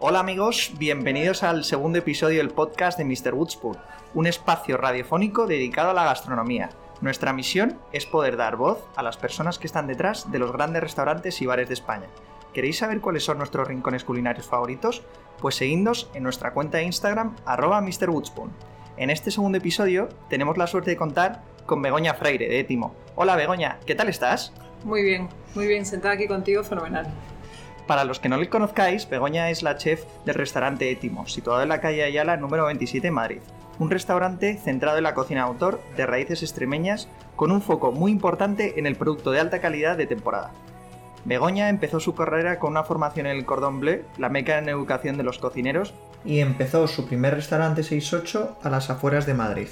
Hola amigos, bienvenidos al segundo episodio del podcast de Mr. Woodspoon, un espacio radiofónico dedicado a la gastronomía. Nuestra misión es poder dar voz a las personas que están detrás de los grandes restaurantes y bares de España. ¿Queréis saber cuáles son nuestros rincones culinarios favoritos? Pues seguidnos en nuestra cuenta de Instagram, arroba Mr. Woodspoon. En este segundo episodio tenemos la suerte de contar con Begoña Freire, de Étimo. Hola Begoña, ¿qué tal estás? Muy bien, muy bien, sentada aquí contigo, fenomenal. Para los que no le conozcáis, Begoña es la chef del restaurante Étimo, situado en la calle Ayala número 27 en Madrid. Un restaurante centrado en la cocina de autor de raíces extremeñas con un foco muy importante en el producto de alta calidad de temporada. Begoña empezó su carrera con una formación en el Cordon Bleu, la meca en educación de los cocineros, y empezó su primer restaurante 68 a las afueras de Madrid.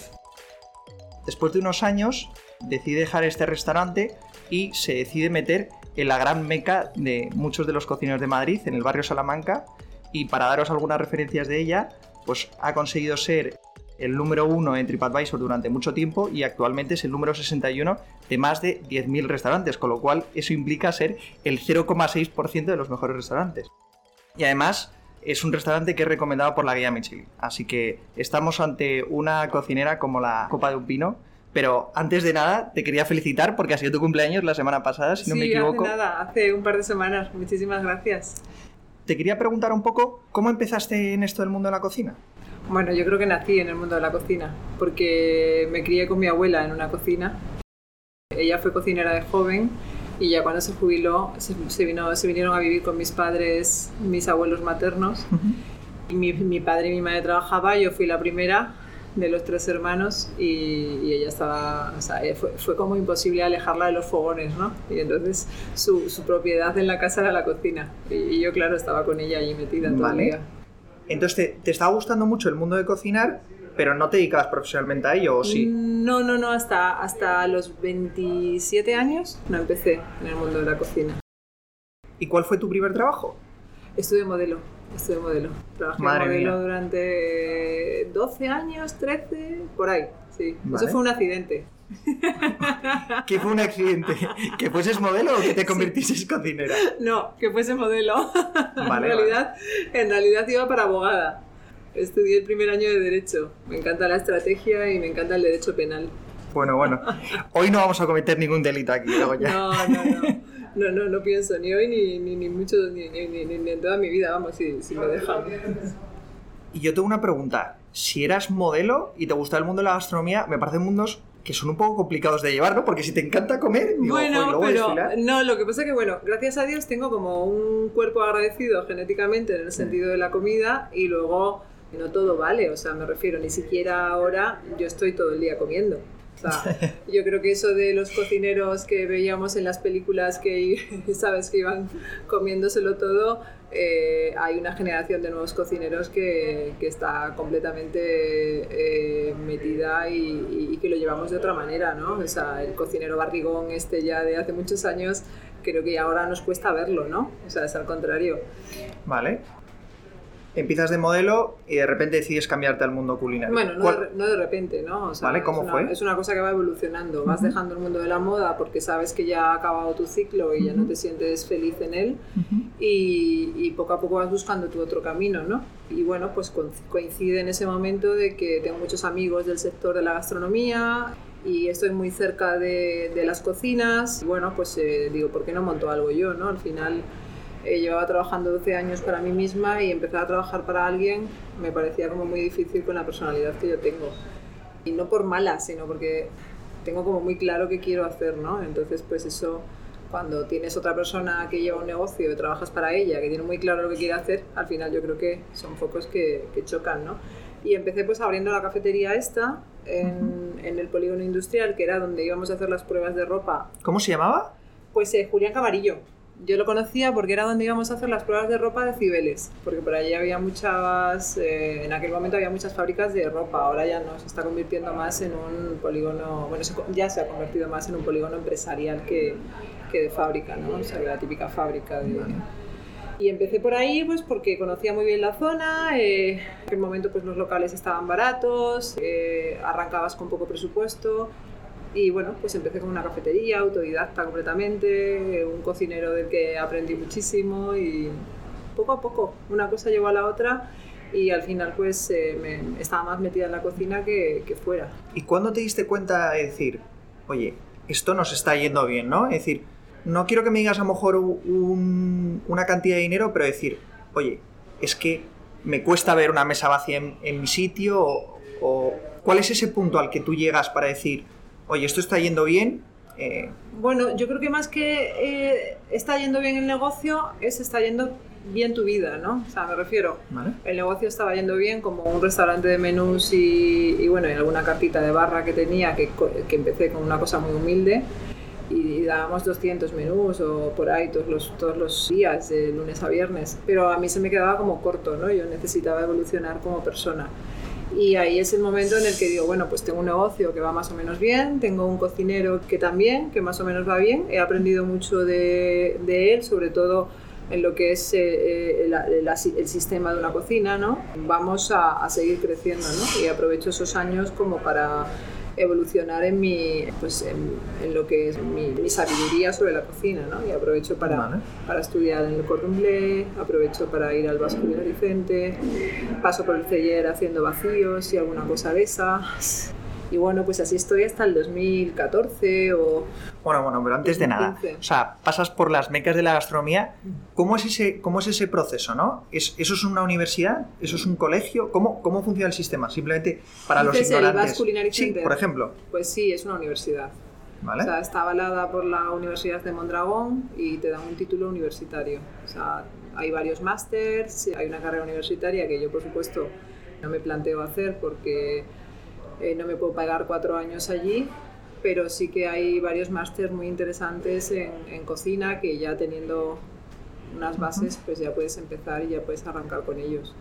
Después de unos años, decide dejar este restaurante y se decide meter en la gran meca de muchos de los cocineros de Madrid, en el barrio Salamanca, y para daros algunas referencias de ella, pues ha conseguido ser el número uno en TripAdvisor durante mucho tiempo y actualmente es el número 61 de más de 10.000 restaurantes, con lo cual eso implica ser el 0,6% de los mejores restaurantes. Y además es un restaurante que es recomendado por la guía Michelin, así que estamos ante una cocinera como la copa de un pino. Pero antes de nada, te quería felicitar porque ha sido tu cumpleaños la semana pasada, si no me equivoco. Hace nada, hace un par de semanas. Muchísimas gracias. Te quería preguntar un poco, ¿cómo empezaste en esto del mundo de la cocina? Bueno, yo creo que nací en el mundo de la cocina, porque me crié con mi abuela en una cocina. Ella fue cocinera de joven y ya cuando se jubiló se, vino, se vinieron a vivir con mis padres, mis abuelos maternos. y mi, mi, padre y mi madre trabajaba, yo fui la primera de los tres hermanos y, ella estaba, o sea, fue, fue, como imposible alejarla de los fogones, ¿no? Y entonces su, su propiedad en la casa era la cocina y, yo, claro, estaba con ella allí metida todo el día. Entonces, ¿te, ¿te, estaba gustando mucho el mundo de cocinar, pero no te dedicabas profesionalmente a ello, o sí? No, no, no, hasta, hasta los 27 años no empecé en el mundo de la cocina. ¿Y cuál fue tu primer trabajo? Estuve modelo, estuve modelo. Trabajé Madre modelo mía. durante 12 años, 13, por ahí, sí. Vale. Eso fue un accidente. ¿Qué fue un accidente? ¿Que fueses modelo o que te convirtieses cocinera? No, que fuese modelo. Vale, en, realidad, en realidad iba para abogada. Estudié el primer año de Derecho. Me encanta la estrategia y me encanta el derecho penal. Bueno, bueno. Hoy no vamos a cometer ningún delito aquí, Begoña. No, no, no. No, no, no pienso ni hoy ni, ni, ni mucho, ni, ni, en toda mi vida, vamos, si, si me dejan. Y yo tengo una pregunta. Si eras modelo y te gustaba el mundo de la gastronomía, me parecen mundos que son un poco complicados de llevar, ¿no? Porque si te encanta comer, digo, bueno, "Joder, luego pero desfilar". no, lo que pasa es que, bueno, gracias a Dios tengo como un cuerpo agradecido genéticamente en el sentido de la comida y luego no todo vale, o sea, me refiero, ni siquiera ahora yo estoy todo el día comiendo. O sea, yo creo que eso de los cocineros que veíamos en las películas que, sabes, que iban comiéndoselo todo, eh, hay una generación de nuevos cocineros que, que está completamente eh, metida y, y- que lo llevamos de otra manera, ¿no? O sea, el cocinero barrigón este ya de hace muchos años, creo que ahora nos cuesta verlo, ¿no? O sea, es al contrario. Vale. Empiezas de modelo y de repente decides cambiarte al mundo culinario. Bueno, no ¿Cuál- de, no de repente, ¿no? O sea, Vale, ¿cómo es una, fue? Es una cosa que va evolucionando. Vas dejando el mundo de la moda porque sabes que ya ha acabado tu ciclo y ya no te sientes feliz en él. Y, y poco a poco vas buscando tu otro camino, ¿no? Y bueno, pues co- coincide en ese momento de que tengo muchos amigos del sector de la gastronomía y estoy muy cerca de, de las cocinas. Y bueno, pues eh, digo, ¿por qué no monto algo yo, no? Al final eh, llevaba trabajando 12 años para mí misma y empezar a trabajar para alguien me parecía como muy difícil con la personalidad que yo tengo. Y no por mala, sino porque tengo como muy claro qué quiero hacer, ¿no? Entonces, pues eso, cuando tienes otra persona que lleva un negocio y trabajas para ella, que tiene muy claro lo que quiere hacer, al final yo creo que son focos que, que chocan, ¿no? Y empecé pues abriendo la cafetería esta en, en el polígono industrial, que era donde íbamos a hacer las pruebas de ropa ¿Cómo se llamaba? pues eh, Julián Camarillo. Yo lo conocía porque era donde íbamos a hacer las pruebas de ropa de Cibeles, porque por allí había muchas, eh, en aquel momento había muchas fábricas de ropa, ahora ya no, se está convirtiendo más en un polígono, bueno, ya se ha convertido más en un polígono empresarial que, que de fábrica, ¿no? O sea, la típica fábrica. Y empecé por ahí pues porque conocía muy bien la zona, eh, en aquel momento pues los locales estaban baratos, eh, arrancabas con poco presupuesto y bueno, pues empecé con una cafetería, autodidacta completamente, un cocinero del que aprendí muchísimo y poco a poco, una cosa llevó a la otra y al final pues eh, me, estaba más metida en la cocina que, fuera. ¿Y cuándo te diste cuenta de decir, oye, esto nos está yendo bien, ¿no? Es decir, no quiero que me digas a lo mejor un- una cantidad de dinero, pero decir, oye, es que me cuesta ver una mesa vacía en, en mi sitio o, o cuál es ese punto al que tú llegas para decir, oye, esto está yendo bien. eh, Bueno, yo creo que más que eh, está yendo bien el negocio, es está yendo bien tu vida, ¿no? O sea, me refiero, ¿vale? el negocio estaba yendo bien como un restaurante de menús y, y, bueno, y alguna cartita de barra que tenía, que, que empecé con una cosa muy humilde y dábamos 200 menús o por ahí todos los, todos los días, de lunes a viernes, pero a mí se me quedaba como corto, ¿no? Yo necesitaba evolucionar como persona. Y ahí es el momento en el que digo, bueno, pues tengo un negocio que va más o menos bien, tengo un cocinero que también, que más o menos va bien, he aprendido mucho de, él, sobre todo en lo que es eh, eh, el sistema de una cocina, ¿no? Vamos a, a seguir creciendo, ¿no? Y aprovecho esos años como para evolucionar en mi pues en, en lo que es mi, mi sabiduría sobre la cocina ¿no? y aprovecho para, Vale. para estudiar en el Cordon Bleu aprovecho para ir al Vasco Vicente paso por el celler haciendo vacíos y alguna cosa de esas y bueno pues así estoy hasta el 2014 o Bueno, bueno, pero antes de nada, 2015. o sea, pasas por las mecas de la gastronomía. ¿Cómo es ese, cómo es ese proceso, no? ¿Es, ¿Eso es una universidad? ¿Eso es un colegio? ¿Cómo, cómo funciona el sistema? Simplemente para los el ignorantes. Culinary sí, por ejemplo. pues sí es una universidad ¿Vale? O sea, está avalada por la Universidad de Mondragón y te dan un título universitario. O sea, hay varios másters, hay una carrera universitaria que yo, por supuesto, no me planteo hacer porque eh, no me puedo pagar cuatro años allí, pero sí que hay varios másters muy interesantes en, en cocina que ya teniendo unas bases, pues ya puedes empezar y ya puedes arrancar con ellos.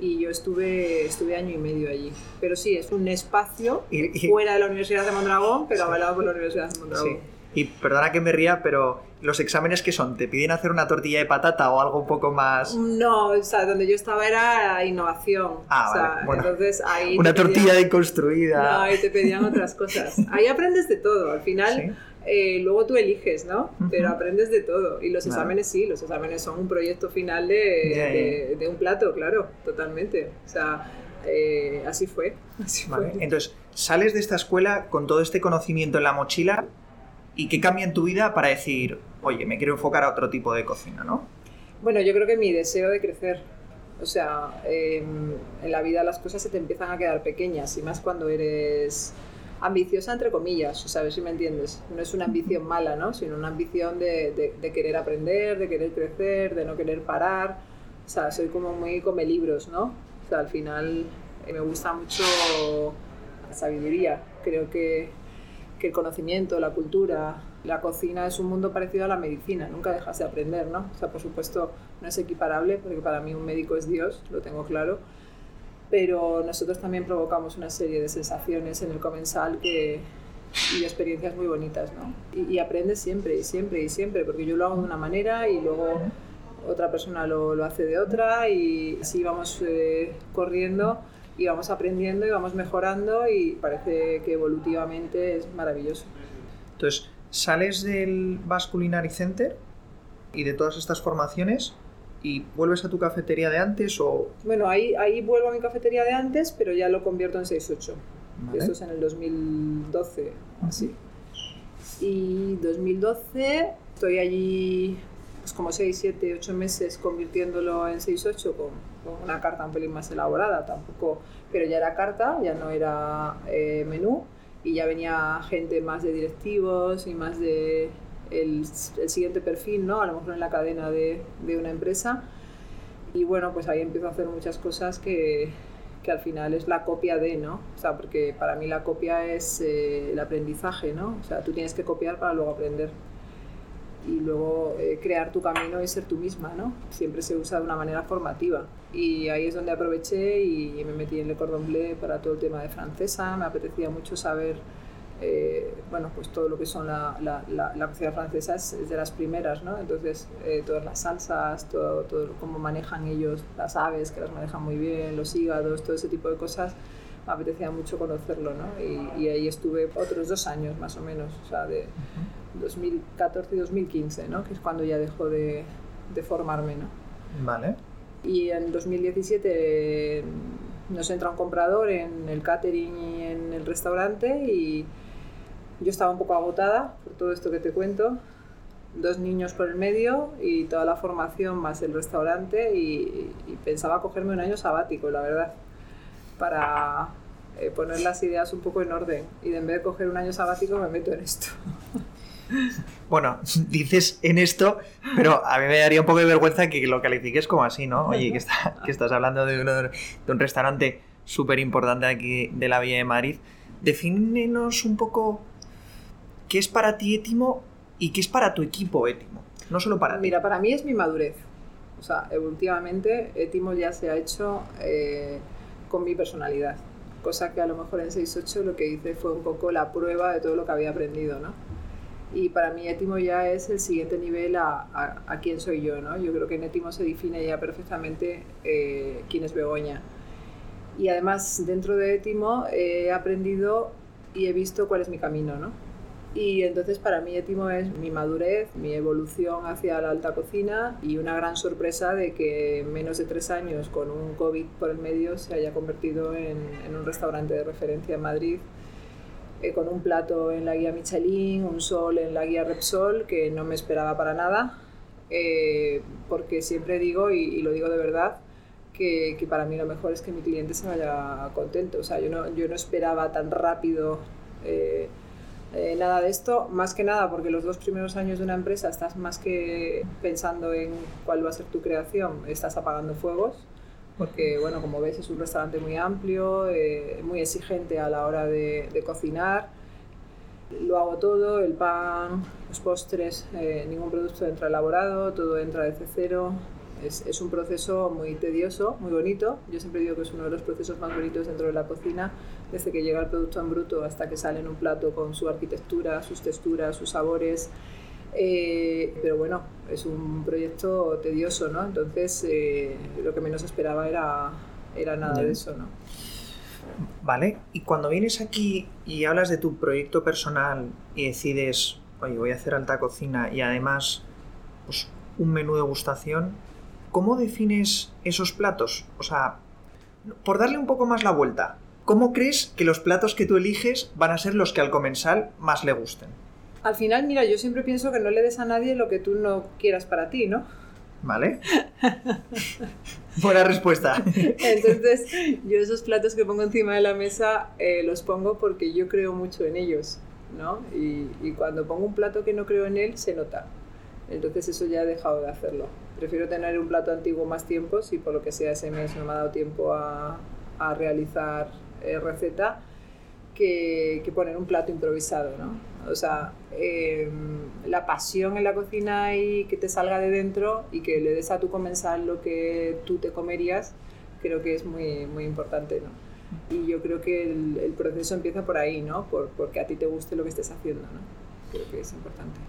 Y yo estuve, estuve año y medio allí. Pero sí, es un espacio fuera de la Universidad de Mondragón, pero avalado por la Universidad de Mondragón. Sí. Y perdona que me ría, pero los exámenes que son, ¿te piden hacer una tortilla de patata o algo un poco más... No, o sea, donde yo estaba era innovación. Ah, o sea, vale, bueno. entonces ahí Una te pedían- tortilla deconstruida? No, ahí te pedían otras cosas. Ahí aprendes de todo. Al final, Sí. eh, luego tú eliges, ¿no? Pero aprendes de todo. Y los exámenes sí, los exámenes son un proyecto final de, de- de un plato, claro, totalmente. O sea, eh, así fue. Así Vale, fue. Entonces, sales de esta escuela con todo este conocimiento en la mochila y qué cambia en tu vida para decir, oye, me quiero enfocar a otro tipo de cocina, ¿no? Bueno, yo creo que mi deseo de crecer. O sea, eh, en la vida las cosas se te empiezan a quedar pequeñas y más cuando eres ambiciosa, entre comillas, o sea, a ver si me entiendes. No es una ambición mala, ¿no? Sino una ambición de, de- de querer aprender, de querer crecer, de no querer parar. O sea, soy como muy come libros, ¿no? O sea, al final eh, me gusta mucho la sabiduría. Creo que, que el conocimiento, la cultura, la cocina es un mundo parecido a la medicina, nunca dejas de aprender, ¿no? O sea, por supuesto, no es equiparable, porque para mí un médico es Dios, lo tengo claro, pero nosotros también provocamos una serie de sensaciones en el comensal que, y experiencias muy bonitas, ¿no? Y, y aprendes siempre, y siempre, y siempre, porque yo lo hago de una manera y luego otra persona lo, lo hace de otra y así vamos eh, corriendo y vamos aprendiendo y vamos mejorando y parece que evolutivamente es maravilloso. Entonces, sales del Basque Culinary Center y de todas estas formaciones y vuelves a tu cafetería de antes o... Bueno, ahí, ahí vuelvo a mi cafetería de antes, pero ya lo convierto en 6-8. Vale. Esto es en el 2012, así. Y 2012 estoy allí pues como 6, 7, 8 meses convirtiéndolo en 6-8 con, una carta un pelín más elaborada, tampoco, pero ya era carta, ya no era eh, menú y ya venía gente más de directivos y más de el, el siguiente perfil, ¿no? A lo mejor en la cadena de, de una empresa. Y bueno, pues ahí empiezo a hacer muchas cosas que, que al final es la copia de, ¿no? O sea, porque para mí la copia es eh, el aprendizaje, ¿no? O sea, tú tienes que copiar para luego aprender y luego eh, crear tu camino y ser tú misma, ¿no? Siempre se usa de una manera formativa. Y ahí es donde aproveché y me metí en Le Cordon Bleu para todo el tema de francesa. Me apetecía mucho saber, eh, bueno, pues todo lo que son la, la, la, la cocina francesa es, es, de las primeras, ¿no? Entonces, eh, todas las salsas, todo, todo cómo manejan ellos las aves, que las manejan muy bien, los hígados, todo ese tipo de cosas me apetecía mucho conocerlo, ¿no? Y, y, ahí estuve otros dos años más o menos, o sea, de 2014 y 2015, ¿no? Que es cuando ya dejó de, de formarme, ¿no? Vale. Y en 2017 nos entra un comprador en el catering y en el restaurante y yo estaba un poco agotada por todo esto que te cuento. Dos niños por el medio y toda la formación más el restaurante y, pensaba cogerme un año sabático, la verdad, para eh, poner las ideas un poco en orden. Y en vez de coger un año sabático me meto en esto. Bueno, dices en esto, pero a mí me daría un poco de vergüenza que lo califiques como así, ¿no? Oye, que, estás hablando de, un restaurante súper importante aquí de la Villa de Madrid. Defínenos un poco qué es para ti Étimo y qué es para tu equipo Étimo. No solo para Mira, para mí es mi madurez. O sea, evolutivamente Étimo ya se ha hecho eh, con mi personalidad. Cosa que a lo mejor en 6.8 lo que hice fue un poco la prueba de todo lo que había aprendido, ¿no? Y para mí Étimo ya es el siguiente nivel a, a, quién soy yo, ¿no? Yo creo que en Étimo se define ya perfectamente eh, quién es Begoña. Y además dentro de Étimo he aprendido y he visto cuál es mi camino, ¿no? Y entonces para mí Étimo es mi madurez, mi evolución hacia la alta cocina y una gran sorpresa de que en menos de tres años con un COVID por el medio se haya convertido en, en un restaurante de referencia en Madrid eh, con un plato en la guía Michelin, un sol en la guía Repsol, que no me esperaba para nada, eh, porque siempre digo, y, lo digo de verdad, que, que, para mí lo mejor es que mi cliente se vaya contento. O sea, yo no, yo no esperaba tan rápido eh, nada de esto, más que nada porque los dos primeros años de una empresa estás más que pensando en cuál va a ser tu creación, estás apagando fuegos porque bueno, como ves es un restaurante muy amplio, eh, muy exigente a la hora de, cocinar. Lo hago todo, el pan, los postres, eh, ningún producto entra elaborado, todo entra desde cero. Es, es, un proceso muy tedioso, muy bonito. Yo siempre digo que es uno de los procesos más bonitos dentro de la cocina, desde que llega el producto en bruto hasta que sale en un plato con su arquitectura, sus texturas, sus sabores. Eh, pero bueno, es un proyecto tedioso, ¿no? Entonces eh, lo que menos esperaba era, era nada de eso, ¿no? Vale, y cuando vienes aquí y hablas de tu proyecto personal y decides, oye, voy a hacer alta cocina y además pues, un menú de gustación, ¿cómo defines esos platos? O sea, por darle un poco más la vuelta, ¿cómo crees que los platos que tú eliges van a ser los que al comensal más le gusten? Al final, mira, yo siempre pienso que no le des a nadie lo que tú no quieras para ti, ¿no? Vale. Buena respuesta. Entonces, yo esos platos que pongo encima de la mesa eh, los pongo porque yo creo mucho en ellos, ¿no? Y, cuando pongo un plato que no creo en él, se nota. Entonces eso ya he dejado de hacerlo. Prefiero tener un plato antiguo más tiempo, si por lo que sea ese mes no me ha dado tiempo a, a realizar eh, receta, que, que poner un plato improvisado, ¿no? O sea, em, la pasión en la cocina y que te salga de dentro y que le des a tu comensal lo que tú te comerías, creo que es muy, muy importante, ¿no? Y yo creo que el, proceso empieza por ahí, ¿no? Por, porque a ti te guste lo que estés haciendo, ¿no? Creo que es importante.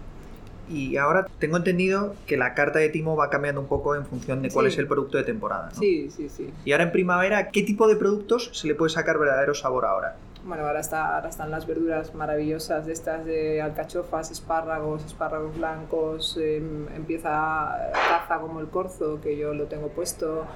Y ahora tengo entendido que la carta de Timo va cambiando un poco en función de cuál es el producto de temporada. ¿no? Sí, sí, sí. Y ahora en primavera, ¿qué tipo de productos se le puede sacar verdadero sabor ahora? Bueno, ahora, está, ahora están las verduras maravillosas de estas de alcachofas, espárragos, espárragos blancos, em, empieza caza como el corzo, que yo lo tengo puesto,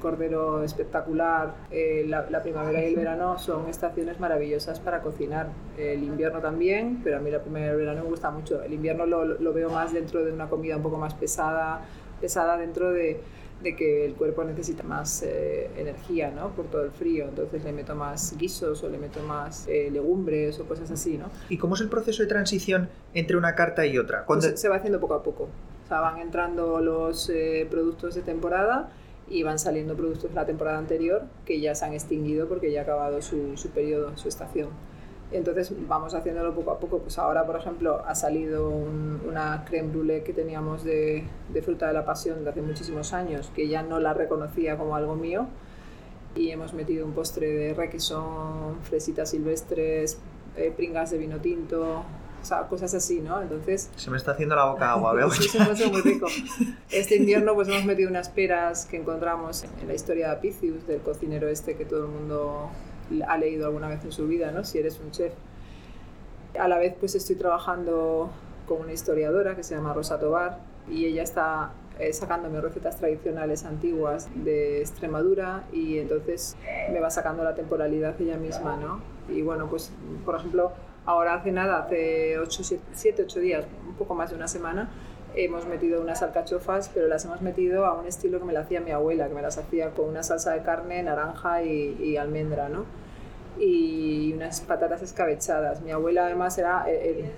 cordero espectacular. Eh, la, primavera y el verano son estaciones maravillosas para cocinar. El invierno también, pero a mí la primavera y el verano me gusta mucho. El invierno lo, lo veo más dentro de una comida un poco más pesada, pesada dentro de de que el cuerpo necesita más eh, energía, ¿no? Por todo el frío, entonces le meto más guisos o le meto más eh, legumbres o cosas así, ¿no? ¿Y cómo es el proceso de transición entre una carta y otra? Pues se va haciendo poco a poco. O sea, van entrando los eh, productos de temporada y van saliendo productos de la temporada anterior que ya se han extinguido porque ya ha acabado su, su periodo, su estación. Entonces vamos haciéndolo poco a poco. Pues ahora, por ejemplo, ha salido una creme brûlée que teníamos de, de, fruta de la pasión de hace muchísimos años, que ya no la reconocía como algo mío. Y hemos metido un postre de requesón, fresitas silvestres, eh, pringas de vino tinto, o sea, cosas así, ¿no? Entonces... Se me está haciendo la boca agua, veo. sí, se me hace muy rico. Este invierno pues hemos metido unas peras que encontramos en la historia de Apicius, del cocinero este que todo el mundo ha leído alguna vez en su vida, ¿no? Si eres un chef. A la vez, pues estoy trabajando con una historiadora que se llama Rosa Tobar y ella está eh, sacándome recetas tradicionales antiguas de Extremadura y entonces me va sacando la temporalidad ella misma, ¿no? Y bueno, pues por ejemplo, ahora hace nada, hace 7, 8 días, un poco más de una semana, hemos metido unas alcachofas, pero las hemos metido a un estilo que me la hacía mi abuela, que me las hacía con una salsa de carne, naranja y, y almendra, ¿no? Y unas patatas escabechadas. Mi abuela además era el,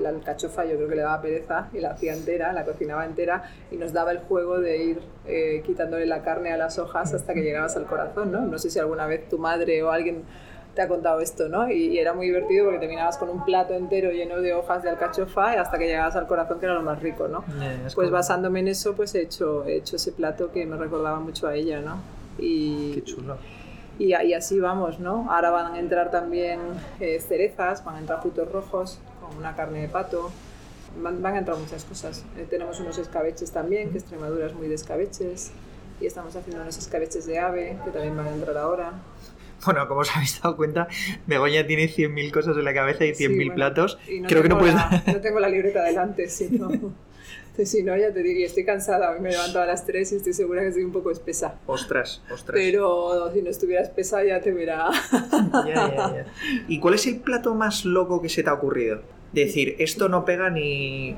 la alcachofa, yo creo que le daba pereza y la hacía entera, la cocinaba entera y nos daba el juego de ir eh, quitándole la carne a las hojas hasta que llegabas al corazón, ¿no? No sé si alguna vez tu madre o alguien te ha contado esto, ¿no? Y, era muy divertido porque terminabas con un plato entero lleno de hojas de alcachofa y hasta que llegabas al corazón que era lo más rico, ¿no? pues basándome en eso, pues he hecho, he hecho ese plato que me recordaba mucho a ella, ¿no? Y, Qué chulo y, así vamos, ¿no? Ahora van a entrar también eh, cerezas, van a entrar frutos rojos, con una carne de pato, van, a entrar muchas cosas. Eh, tenemos unos escabeches también, que Extremadura es muy de escabeches, y estamos haciendo unos escabeches de ave, que también van a entrar ahora. Bueno, como os habéis dado cuenta, Begoña tiene 100.000 cosas en la cabeza y 100.000 platos. Creo que no puedes... no tengo la libreta delante, Si no, ya te diría, estoy cansada, hoy me he levantado a las 3 y estoy segura que estoy un poco espesa. Ostras, ostras. Pero si no estuviera espesa ya te verá. Ya, ya, ya. ¿Y cuál es el plato más loco que se te ha ocurrido? Decir, esto no pega ni...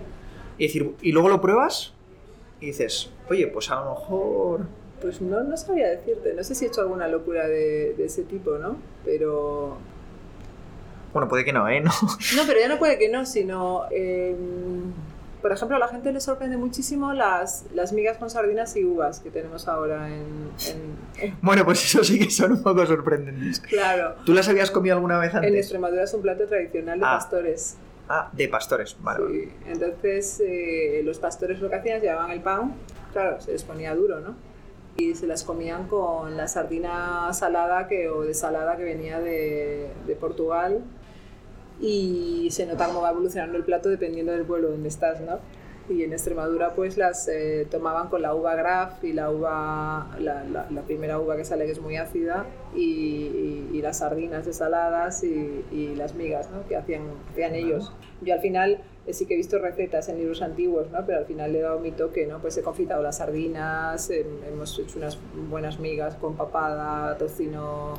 Y, decir, y luego lo pruebas y dices, oye, pues a lo mejor... Pues no, no sabía decirte, no sé si he hecho alguna locura de, de ese tipo, ¿no? Pero... Bueno, puede que no, ¿eh? No, no pero ya no puede que no, sino... Eh por ejemplo, a la gente le sorprende muchísimo las, las migas con sardinas y uvas que tenemos ahora en, Bueno, pues eso sí que son un poco sorprendentes. Claro. ¿Tú las habías comido alguna vez antes? En Extremadura es un plato tradicional de ah. pastores. Ah, de pastores, vale. Sí. Entonces, eh, los pastores lo que hacían es llevaban el pan, claro, se les ponía duro, ¿no? Y se las comían con la sardina salada que, o desalada que venía de, de Portugal y se nota cómo va evolucionando el plato dependiendo del pueblo donde estás, ¿no? Y en Extremadura pues las eh, tomaban con la uva Graf y la uva, la, la, primera uva que sale que es muy ácida y, y, las sardinas desaladas y, y las migas ¿no? que hacían, hacían ellos. Yo al final eh, sí que he visto recetas en libros antiguos, ¿no? pero al final le he dado mi toque, ¿no? pues he confitado las sardinas, hemos hecho unas buenas migas con papada, tocino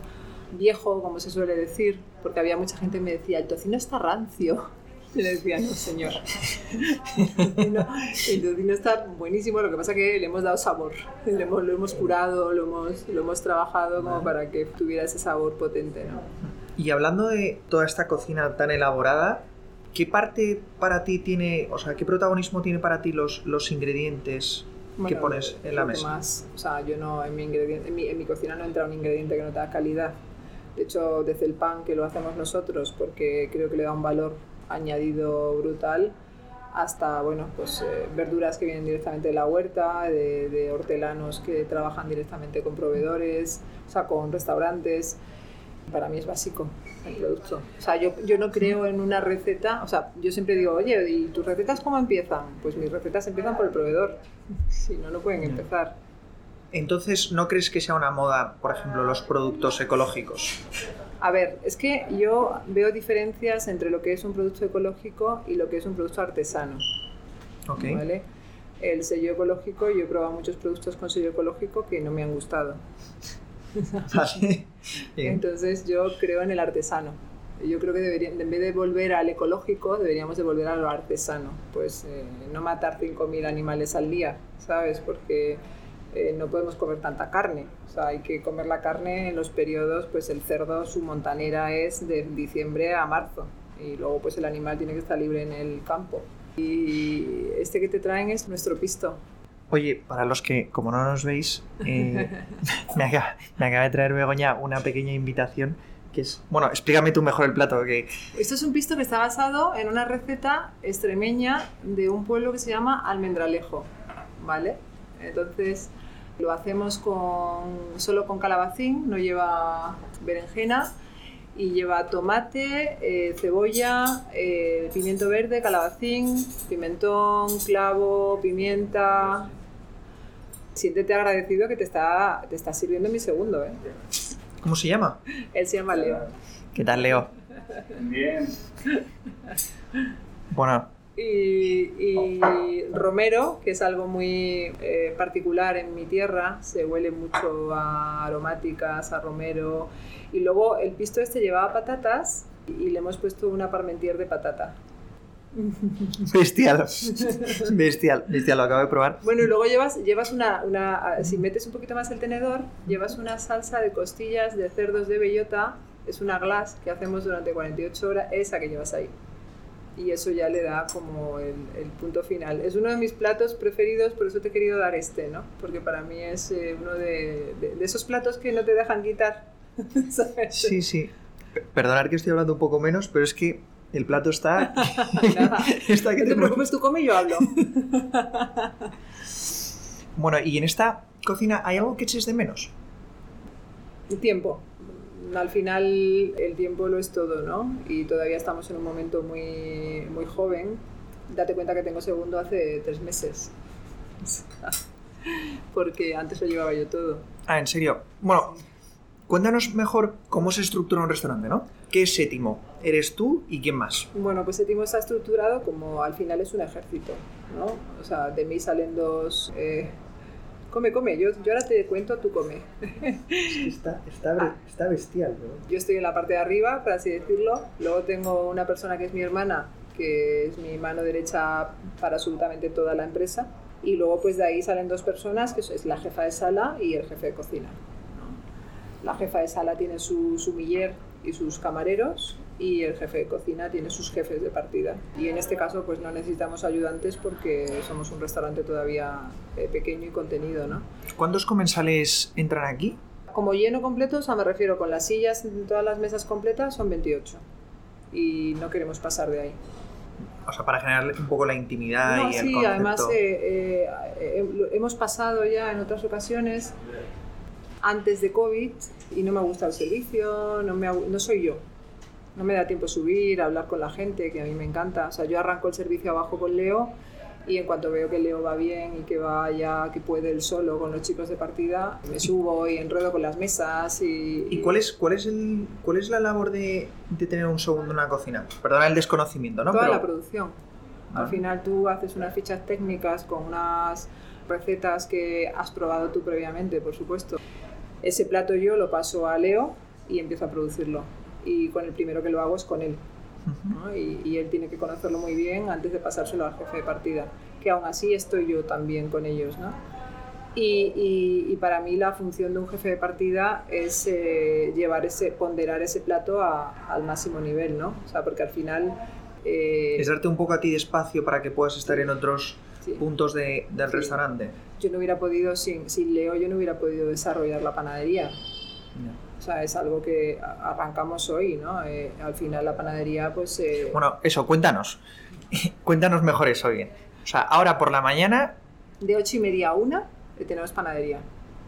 viejo, como se suele decir, porque había mucha gente que me decía, el tocino está rancio. Y le decía, no, señor. el, tocino, está buenísimo, lo que pasa es que le hemos dado sabor. Lo hemos, lo hemos curado, lo hemos, lo hemos trabajado como para que tuviera ese sabor potente. ¿no? Y hablando de toda esta cocina tan elaborada, ¿qué parte para ti tiene, o sea, qué protagonismo tiene para ti los, los ingredientes que pones en la mesa? Más, o sea, yo no, en mi, en mi, en mi cocina no entra un ingrediente que no tenga calidad. De hecho, desde el pan que lo hacemos nosotros, porque creo que le da un valor añadido brutal, hasta bueno, pues, eh, verduras que vienen directamente de la huerta, de, hortelanos que trabajan directamente con proveedores, o sea, con restaurantes. Para mí es básico el producto. O sea, yo, yo no creo en una receta, o sea, yo siempre digo, oye, ¿y tus recetas cómo empiezan? Pues mis recetas empiezan por el proveedor, si no, no pueden empezar. Entonces, ¿no crees que sea una moda, por ejemplo, los productos ecológicos? A ver, es que yo veo diferencias entre lo que es un producto ecológico y lo que es un producto artesano. Okay. ¿Vale? El sello ecológico, yo he probado muchos productos con sello ecológico que no me han gustado. Entonces yo creo en el artesano. Yo creo que deberían, en vez de volver al ecológico, deberíamos de volver a lo artesano. Pues eh, no matar 5.000 animales al día, ¿sabes? Porque eh, no podemos comer tanta carne. O sea, hay que comer la carne en los periodos, pues el cerdo, su montanera es de diciembre a marzo. Y luego pues el animal tiene que estar libre en el campo. Y este que te traen es nuestro pisto. Oye, para los que, como no nos veis, eh, me, acaba, me, acaba, de traer Begoña una pequeña invitación que es... Bueno, explícame tú mejor el plato. Que... Esto es un pisto que está basado en una receta extremeña de un pueblo que se llama Almendralejo, ¿vale? Entonces, lo hacemos con, solo con calabacín, no lleva berenjena y lleva tomate, eh, cebolla, eh, pimiento verde, calabacín, pimentón, clavo, pimienta. Siéntete agradecido que te está, te está sirviendo mi segundo. ¿eh? ¿Cómo se llama? Él se llama Leo. ¿Qué tal, Leo? Bien. Bueno, Y, romero, que es algo muy eh, particular en mi tierra, se huele mucho a aromáticas, a romero. Y luego el pisto este llevaba patatas y le hemos puesto una parmentier de patata. Bestial. Bestial, bestial, lo acabo de probar. Bueno, y luego llevas, llevas una, una, si metes un poquito más el tenedor, llevas una salsa de costillas de cerdos de bellota, es una glass que hacemos durante 48 horas, esa que llevas ahí. Y eso ya le da como el, el punto final. Es uno de mis platos preferidos, por eso te he querido dar este, ¿no? Porque para mí es eh, uno de, de, de, esos platos que no te dejan quitar. ¿sabes? Sí, sí. Perdonad que estoy hablando un poco menos, pero es que el plato está. está que no te, te preocupes, tú come y yo hablo. bueno, y en esta cocina, ¿hay algo que eches de menos? El tiempo. Al final, el tiempo lo es todo, ¿no? Y todavía estamos en un momento muy, muy joven. Date cuenta que tengo segundo hace tres meses. Porque antes lo llevaba yo todo. Ah, ¿en serio? Bueno, cuéntanos mejor cómo se estructura un restaurante, ¿no? ¿Qué es séptimo? ¿Eres tú y quién más? Bueno, pues séptimo está estructurado como al final es un ejército, ¿no? O sea, de mí salen dos... Eh, come, come, yo, yo ahora te cuento, tú come. está, está, está bestial, ¿no? Yo estoy en la parte de arriba, por así decirlo. Luego tengo una persona que es mi hermana, que es mi mano derecha para absolutamente toda la empresa. Y luego pues de ahí salen dos personas, que es la jefa de sala y el jefe de cocina. La jefa de sala tiene su sumiller y sus camareros y el jefe de cocina tiene sus jefes de partida. Y en este caso pues no necesitamos ayudantes porque somos un restaurante todavía eh, pequeño y contenido, ¿no? ¿Cuántos comensales entran aquí? Como lleno completo, o sea, me refiero con las sillas, todas las mesas completas son 28 y no queremos pasar de ahí. O sea, para generar un poco la intimidad no, y el sí, concepto. además eh, eh, hemos pasado ya en otras ocasiones antes de COVID y no me gusta el servicio, no, me, no soy yo. No me da tiempo subir, hablar con la gente, que a mí me encanta. O sea, yo arranco el servicio abajo con Leo y en cuanto veo que Leo va bien y que va ya, que puede él solo con los chicos de partida, me subo y enredo con las mesas y... ¿Y cuál es, cuál es, el, cuál es la labor de, de tener un segundo en una cocina? Perdona el desconocimiento, ¿no? Toda Pero... la producción. Al final tú haces unas fichas técnicas con unas recetas que has probado tú previamente, por supuesto. Ese plato yo lo paso a Leo y empiezo a producirlo. Y con el primero que lo hago es con él. ¿no? Y, y, él tiene que conocerlo muy bien antes de pasárselo al jefe de partida. Que aún así estoy yo también con ellos. ¿no? Y, y, y, para mí la función de un jefe de partida es eh, llevar ese, ponderar ese plato a, al máximo nivel, ¿no? O sea, porque al final... Eh, es darte un poco a ti de espacio para que puedas estar en otros sí. puntos de, del sí. restaurante. Yo no hubiera podido, sin, sin Leo, yo no hubiera podido desarrollar la panadería. No. O sea, es algo que arrancamos hoy, ¿no? Eh, al final la panadería, pues... Eh... Bueno, eso, cuéntanos. cuéntanos mejor eso bien. O sea, ahora por la mañana... De ocho y media a una tenemos panadería.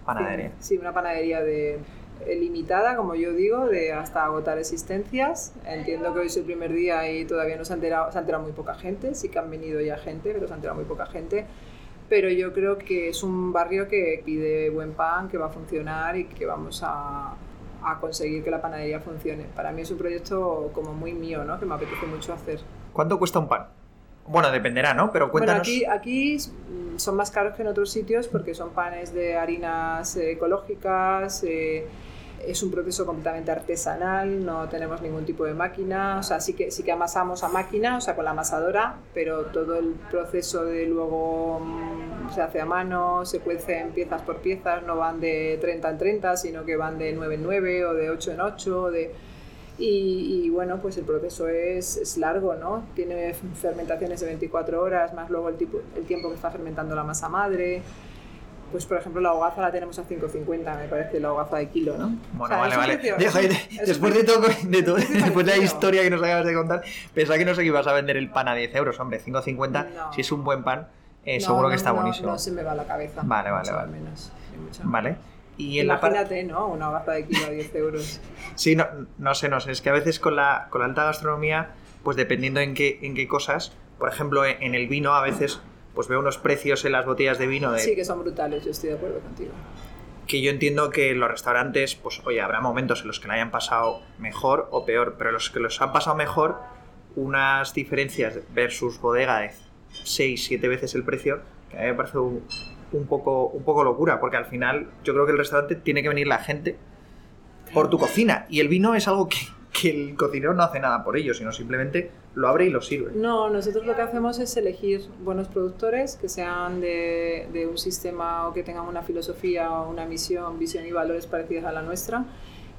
Panadería. Sí, sí una panadería de limitada, como yo digo, de hasta agotar existencias. Entiendo que hoy es el primer día y todavía no se ha enterado, se ha enterado muy poca gente, sí que han venido ya gente, pero se ha enterado muy poca gente. Pero yo creo que es un barrio que pide buen pan, que va a funcionar y que vamos a, a conseguir que la panadería funcione. Para mí es un proyecto como muy mío, ¿no? que me apetece mucho hacer. ¿Cuánto cuesta un pan? Bueno, dependerá, ¿no? Pero cuéntanos. Bueno, aquí, aquí son más caros que en otros sitios porque son panes de harinas ecológicas, eh, es un proceso completamente artesanal, no tenemos ningún tipo de máquina, o sea, sí que, sí que amasamos a máquina, o sea, con la amasadora, pero todo el proceso de luego mmm, se hace a mano, se cuece en piezas por piezas, no van de 30 en 30, sino que van de 9 en 9 o de 8 en 8, de... Y, y, bueno, pues el proceso es, es, largo, ¿no? Tiene fermentaciones de 24 horas, más luego el, tipo, el tiempo que está fermentando la masa madre. Pues, por ejemplo, la hogaza la tenemos a 5,50, me parece, la hogaza de kilo, ¿no? Bueno, o sea, vale, vale. Después de todo, de todo después de la historia que nos acabas de contar, pensaba que no sé que ibas a vender el pan a 10 euros, hombre, 5,50, no. si es un buen pan, eh, no, seguro no, que está buenísimo. No se me va la cabeza. Vale, vale, vale. Menos, vale. Y en Imagínate, la ¿no? Una hogaza de kilo a 10 euros. sí, no, no sé, no sé. Es que a veces con la, con la alta gastronomía, pues dependiendo en qué, en qué cosas, por ejemplo, en el vino a veces pues veo unos precios en las botellas de vino de... Sí, que son brutales, yo estoy de acuerdo contigo. Que yo entiendo que los restaurantes, pues oye, habrá momentos en los que la hayan pasado mejor o peor, pero los que los han pasado mejor, unas diferencias versus bodega de 6, 7 veces el precio, que a mí me parece un, un poco, un poco locura, porque al final yo creo que el restaurante tiene que venir la gente por tu cocina. Y el vino es algo que, que el cocinero no hace nada por ello, sino simplemente lo abre y lo sirve. No, nosotros lo que hacemos es elegir buenos productores que sean de, un sistema o que tengan una filosofía o una misión, visión y valores parecidas a la nuestra.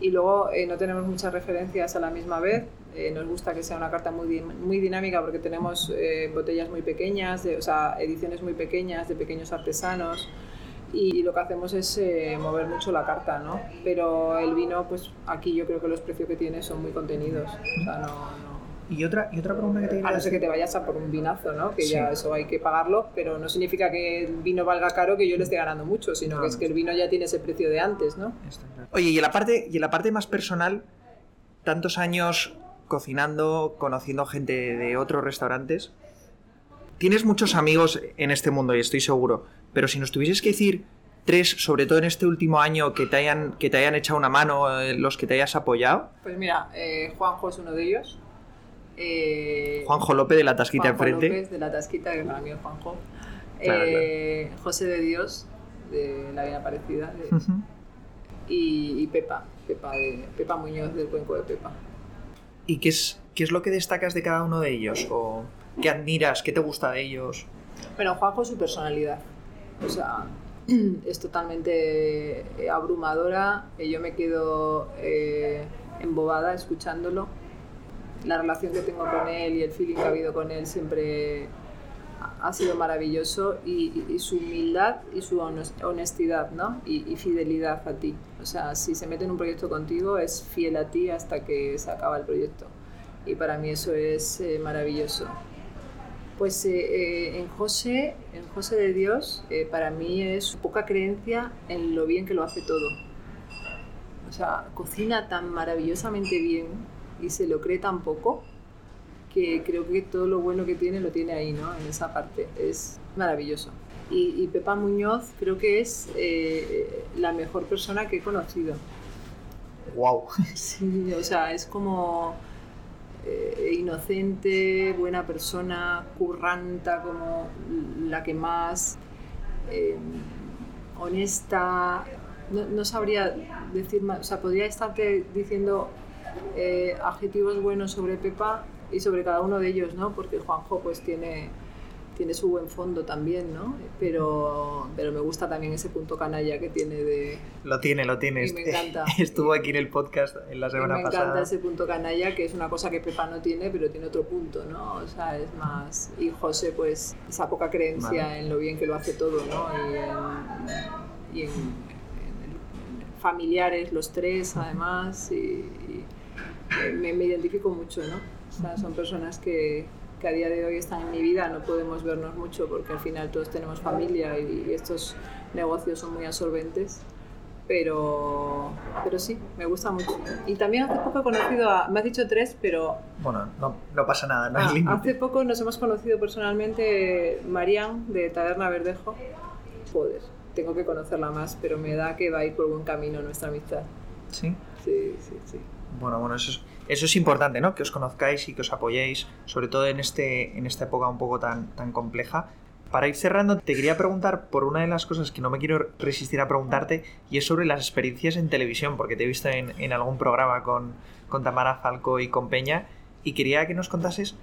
Y luego eh, no tenemos muchas referencias a la misma vez. Eh, nos gusta que sea una carta muy dinámica porque tenemos eh, botellas muy pequeñas, de- o sea, ediciones muy pequeñas de pequeños artesanos. Y, lo que hacemos es eh, mover mucho la carta, ¿no? Pero el vino, pues aquí yo creo que los precios que tiene son muy contenidos. O sea, no- no, Y otra, y otra pregunta que te quería a no ser que te vayas a por un vinazo, ¿no? Que Sí. ya eso hay que pagarlo, pero no significa que el vino valga caro que yo le esté ganando mucho, sino No, que es que el vino ya tiene ese precio de antes, ¿no? Oye, y en la parte, y en la parte más personal, tantos años cocinando, conociendo gente de otros restaurantes, tienes muchos amigos en este mundo y estoy seguro, pero si nos tuvieses que decir tres, sobre todo en este último año, que te hayan, que te hayan echado una mano, eh, los que te hayas apoyado, Pues mira, eh, Juanjo es uno de ellos. Eh, Juanjo López de la Tasquita Juanjo enfrente. López de la Tasquita, que para mí es Juanjo. Claro, Eh, José de Dios, de La Bien Aparecida. de- Ujú. y, y Pepa, Pepa, de, Pepa Muñoz del Cuenco de Pepa. ¿Y qué es, qué es lo que destacas de cada uno de ellos? ¿O qué admiras? ¿Qué te gusta de ellos? Bueno, Juanjo su personalidad. O sea, es totalmente eh, abrumadora. Eh, Yo me quedo eh, embobada escuchándolo. La relación que tengo con él y el feeling que ha habido con él siempre ha- sido maravilloso y, su humildad y su hones- honestidad ¿no? y, fidelidad a ti. O sea, si se mete en un proyecto contigo es fiel a ti hasta que se acaba el proyecto. Y para mí eso es maravilloso. Pues eh, eh, en José, en José de Dios, eh, para mí es poca creencia en lo bien que lo hace todo. O sea, cocina tan maravillosamente bien y se lo cree tan poco que creo que todo lo bueno que tiene lo tiene ahí, ¿no? En esa parte. Es maravilloso. Y, y Pepa Muñoz creo que es eh, la mejor persona que he conocido. ¡Wow! Sí, o sea, es como eh, inocente, buena persona, curranta, como la que más eh, honesta. No, no sabría decir más, o sea, podría estarte diciendo eh, adjetivos buenos sobre Pepa y sobre cada uno de ellos, ¿no? Porque Juanjo pues tiene, tiene su buen fondo también, ¿no? Pero, pero me gusta también ese punto canalla que tiene de, Lo tiene, lo tiene. Y me encanta. Estuvo aquí en el podcast en la Y semana me encanta pasada. ese punto canalla, que es una cosa que Pepa no tiene, pero tiene otro punto, ¿no? O sea, es más... Y José, pues, esa poca creencia Vale. en lo bien que lo hace todo, ¿no? Y en, y en- familiares, los tres, además, y, y me, me identifico mucho, ¿no? O sea, son personas que, que a día de hoy están en mi vida, no podemos vernos mucho porque al final todos tenemos familia y, estos negocios son muy absorbentes pero, pero sí, me gusta mucho. Y también hace poco he conocido a, me has dicho tres, pero Bueno, no, no pasa nada, no ah, hay hace poco nos hemos conocido personalmente Marian de Taberna Verdejo. Joder, tengo que conocerla más, pero me da que va a ir por buen camino nuestra amistad. Sí. Sí, sí, sí. Bueno, bueno, eso es, eso es importante, ¿no? Que os conozcáis y que os apoyéis, sobre todo en, este, en esta época un poco tan, tan compleja. Para ir cerrando, te quería preguntar por una de las cosas que no me quiero resistir a preguntarte, y es sobre las experiencias en televisión, porque te he visto en, en algún programa con, con Tamara Falco y con Peña, y quería que nos contases,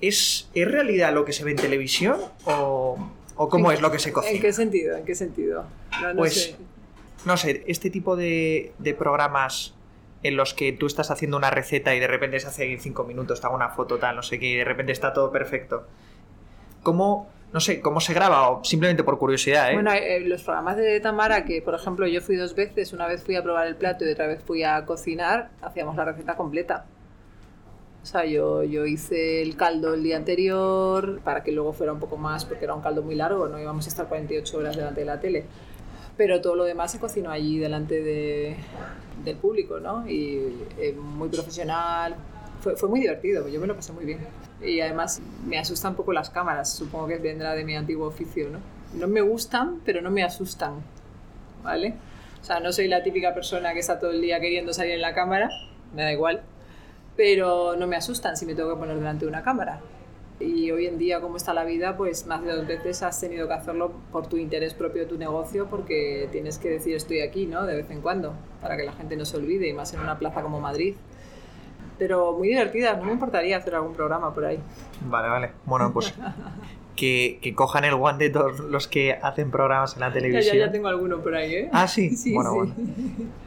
¿es, ¿es realidad lo que se ve en televisión o, o cómo ¿En- es lo que se cocina? ¿En qué sentido? ¿En qué sentido? No, no Pues, sé. no sé, este tipo de, de programas en los que tú estás haciendo una receta y de repente se hace en cinco minutos, te hago una foto, tal, no sé qué, y de repente está todo perfecto. ¿Cómo, no sé, cómo se graba? O simplemente por curiosidad, ¿eh? Bueno, eh, los programas de Tamara, que por ejemplo yo fui dos veces, una vez fui a probar el plato y otra vez fui a cocinar, hacíamos la receta completa. O sea, yo, yo hice el caldo el día anterior para que luego fuera un poco más, porque era un caldo muy largo, no íbamos a estar 48 horas delante de la tele. Pero todo lo demás se cocinó allí delante de, del público, ¿no? Y eh, muy profesional. Fue, fue muy divertido, yo me lo pasé muy bien. Y además me asustan un poco las cámaras, supongo que vendrá de mi antiguo oficio, ¿no? No me gustan, pero no me asustan, ¿vale? O sea, no soy la típica persona que está todo el día queriendo salir en la cámara, me da igual. pero no me asustan si me tengo que poner delante de una cámara. Y hoy en día, como está la vida, pues más de dos veces has tenido que hacerlo por tu interés propio de tu negocio, porque tienes que decir estoy aquí, ¿no? De vez en cuando, para que la gente no se olvide, y más en una plaza como Madrid. Pero muy divertida, no me importaría hacer algún programa por ahí. Vale, vale. Bueno, pues que, que cojan el guante todos los que hacen programas en la televisión. ya, ya tengo alguno por ahí, ¿eh? Ah, sí. Sí, bueno, sí. bueno.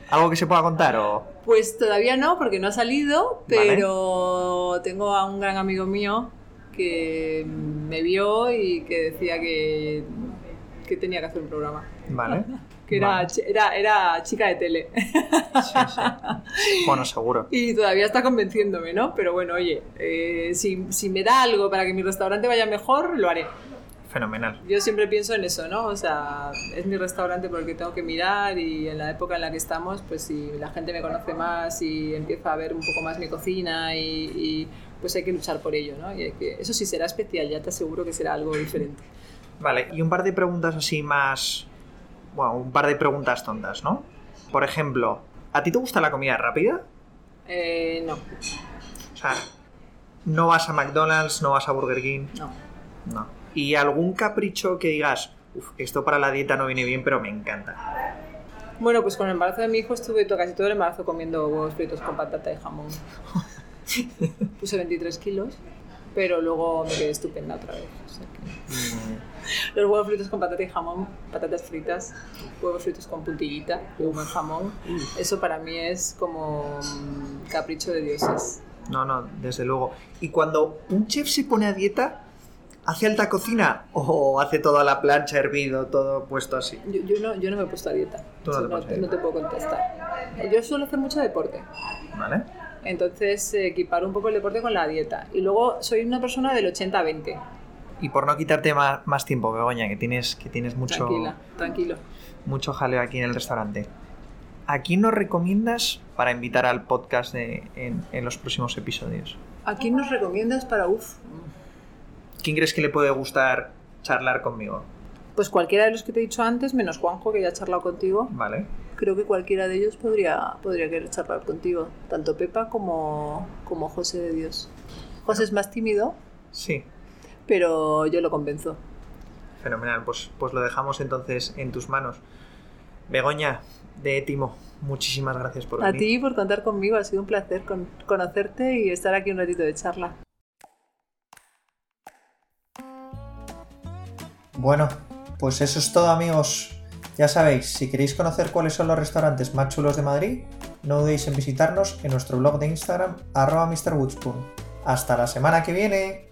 ¿Algo que se pueda contar o...? Pues todavía no, porque no ha salido, Vale. pero tengo a un gran amigo mío que me vio y que decía que, que tenía que hacer un programa. Vale. Que era, Vale. era, era chica de tele. Sí, sí. Bueno, seguro. Y todavía está convenciéndome, ¿no? Pero bueno, oye, eh, si, si me da algo para que mi restaurante vaya mejor, lo haré. Fenomenal. Yo siempre pienso en eso, ¿no? O sea, es mi restaurante por el que tengo que mirar y en la época en la que estamos, pues si la gente me conoce más y empieza a ver un poco más mi cocina y, y, pues hay que luchar por ello, ¿no? Y hay que, eso sí será especial, ya te aseguro que será algo diferente. Vale, y un par de preguntas así más... Bueno, un par de preguntas tontas, ¿no? Por ejemplo, ¿a ti te gusta la comida rápida? Eh, no, O sea, no vas a McDonald's, no vas a Burger King, no. no. ¿Y algún capricho que digas, "Uf, esto para la dieta no viene bien, pero me encanta? Bueno, pues con el embarazo de mi hijo estuve casi todo el embarazo comiendo huevos fritos con patata y jamón. Puse 23 kilos, pero luego me quedé estupenda otra vez. o sea que- Los huevos fritos con patata y jamón, patatas fritas, huevos fritos con puntillita y un buen jamón, eso para mí es como mm, capricho de dioses. No, no, desde luego. ¿Y cuando un chef se pone a dieta, hace alta cocina o hace todo a la plancha, hervido, todo puesto así? Yo, yo no, yo no me he puesto a dieta, Tú no te no dieta. te puedo contestar. Yo suelo hacer mucho deporte. ¿Vale? Entonces, eh, equipar un poco el deporte con la dieta. Y luego soy una persona del 80-20. Y por no quitarte más, más tiempo, Begoña, que tienes, que tienes mucho, Tranquila, tranquilo. mucho jaleo aquí en el restaurante. ¿A quién nos recomiendas para invitar al podcast de- en, en los próximos episodios? ¿A quién nos recomiendas para UF? ¿Quién crees que le puede gustar charlar conmigo? Pues cualquiera de los que te he dicho antes, menos Juanjo, que ya ha charlado contigo. ¿Vale? Creo que cualquiera de ellos podría, podría querer charlar contigo. Tanto Pepa como, como José de Dios. José es más tímido, Sí, pero yo lo convenzo. fenomenal. Pues, pues lo dejamos entonces en tus manos. Begoña, de Timo, muchísimas gracias por A venir. ti por contar conmigo, ha sido un placer con- conocerte y estar aquí un ratito de charla. Bueno, pues eso es todo amigos. Ya sabéis, si queréis conocer cuáles son los restaurantes más chulos de Madrid, no dudéis en visitarnos en nuestro blog de Instagram, arroba. Hasta la semana que viene.